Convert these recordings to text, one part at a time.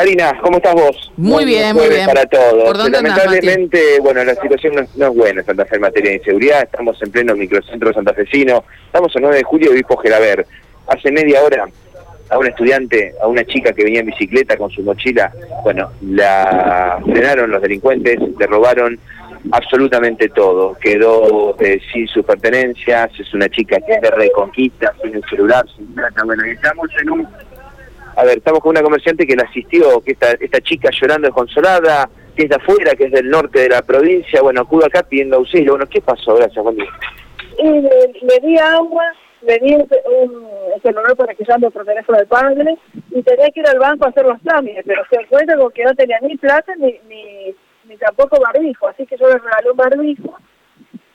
Karina, ¿cómo estás vos? Muy bien, muy bien. Para todos. ¿Por dónde andás, Lamentablemente, bueno, la situación no, es- no es buena en Santa Fe en materia de inseguridad. Estamos en pleno microcentro santafesino. Estamos el 9 de julio y Obispo Gelaber. Hace media hora a un estudiante, a una chica que venía en bicicleta con su mochila, bueno, la frenaron los delincuentes, le robaron absolutamente todo. Quedó eh, sin sus pertenencias, es una chica que es de reconquista, sin el celular, sin plata. Bueno, y estamos en un a ver, estamos con una comerciante que la asistió, que esta, esta chica llorando desconsolada, que es de afuera, que es del norte de la provincia, bueno, acudo acá pidiendo auxilio. Bueno, ¿qué pasó? Gracias, Juan y le, di agua, le di un, celular para que llame otro teléfono del padre y tenía que ir al banco a hacer los trámites, pero se encuentra con que no tenía ni plata ni, ni, ni tampoco barbijo, así que yo le regalé un barbijo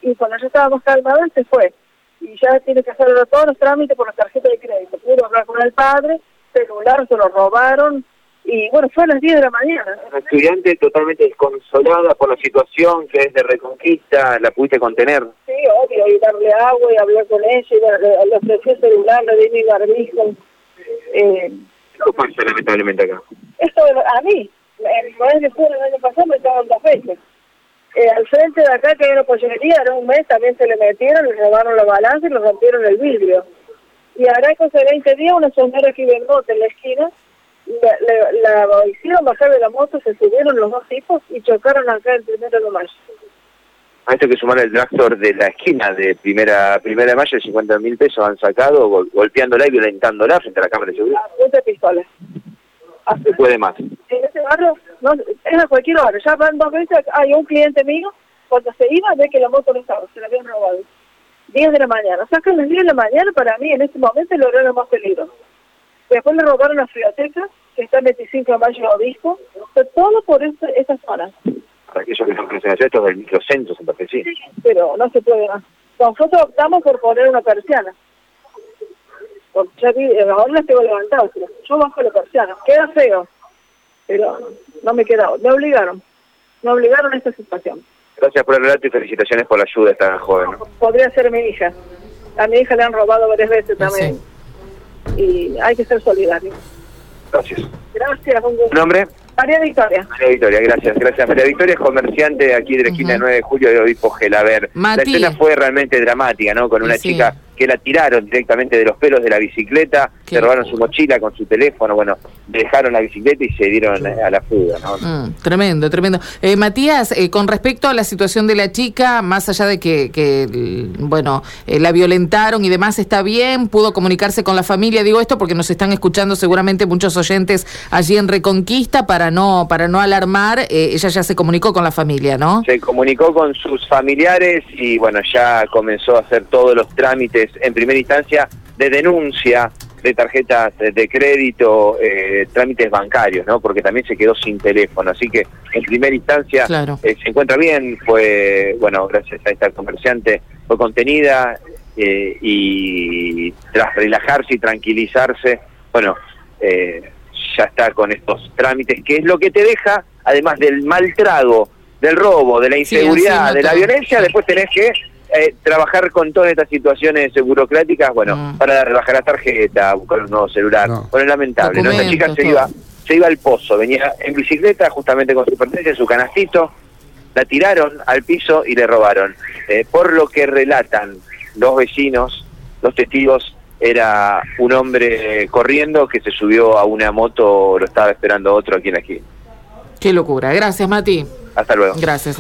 y cuando ya estábamos calmados se fue. Y ya tiene que hacer todos los trámites por la tarjeta de crédito. Pudo hablar con el padre, celular se lo robaron y bueno, fue a las 10 de la mañana. Una estudiante totalmente desconsolada por la situación, que es de reconquista, la pudiste contener. Sí, obvio, y darle agua y hablar con ella, y le, le- ofrecí el celular, le di mi barbijo. Eh, ¿Qué pasa lamentablemente acá? esto a mí, el mes de julio del año pasado me estaban dos veces. Eh, al frente de acá, que hay una pollería, era un mes, también se le metieron, le robaron la balanza y le rompieron el vidrio. Y ahora cosa de 20 días, una señora que iba en moto en la esquina, la, la, la hicieron bajar de la moto, se subieron los dos tipos y chocaron acá el primero de mayo. A esto que sumar el tractor de la esquina de primera primera de mayo, de 50 mil pesos han sacado, gol- golpeándola y violentándola frente a la cámara de seguridad. A punta de pistola. Así. Se puede más. en ese barrio, no, es a cualquier hora. Ya van dos veces, hay un cliente mío, cuando se iba, ve que la moto no estaba, se la habían robado. 10 de la mañana. Sacan las 10 de la mañana, para mí en este momento el horario más peligroso. Después le robaron la frioteca, que está en 25 de mayo obispo, todo por esa, esa zona. Para aquellos que conocen allá, esto es del microcentro santafesino. Pero no se puede más. Nosotros optamos por poner una persiana. Porque ya vi, eh, ahora las tengo levantadas, yo bajo la persiana. Queda feo, pero no me queda, me obligaron. Me obligaron a esta situación. Gracias por el relato y felicitaciones por la ayuda de esta joven. ¿no? Podría ser mi hija. A mi hija le han robado varias veces también. Y hay que ser solidario. Gracias. Gracias, un gusto. ¿Nombre? María Victoria. María Victoria, gracias, gracias. María Victoria es comerciante aquí de la esquina Ujú. 9 de julio de Obispo Gelaber. Mati. La escena fue realmente dramática, ¿no? Con una Sí. chica que la tiraron directamente de los pelos de la bicicleta, Qué robaron su mochila con su teléfono, bueno, dejaron la bicicleta y se dieron a la fuga, ¿no? Mm, tremendo, tremendo. Eh, Matías, eh, con respecto a la situación de la chica, más allá de que, que, l- bueno, eh, la violentaron y demás, ¿está bien? ¿Pudo comunicarse con la familia? Digo esto porque nos están escuchando seguramente muchos oyentes allí en Reconquista para no, para no alarmar. eh, ella ya se comunicó con la familia, ¿no? Se comunicó con sus familiares y bueno, ya comenzó a hacer todos los trámites en primera instancia de denuncia de tarjetas de crédito, eh, trámites bancarios, ¿no? Porque también se quedó sin teléfono, así que en primera instancia Claro. eh, se encuentra bien, fue, bueno, gracias a esta comerciante, fue contenida eh, y tras relajarse y tranquilizarse, bueno, eh, ya está con estos trámites, que es lo que te deja, además del mal trago, del robo, de la Sí, inseguridad, de la violencia, Sí. después tenés que eh, trabajar con todas estas situaciones burocráticas, bueno, Mm. para rebajar la tarjeta, buscar un nuevo celular. No. Bueno, es lamentable, ¿no? Esta chica se iba, se iba al pozo, venía en bicicleta justamente con su pertenencia, su canastito, la tiraron al piso y le robaron. Eh, por lo que relatan los vecinos, los testigos, era un hombre corriendo que se subió a una moto, lo estaba esperando otro aquí en la esquina. Qué locura. Gracias, Mati. Hasta luego. Gracias.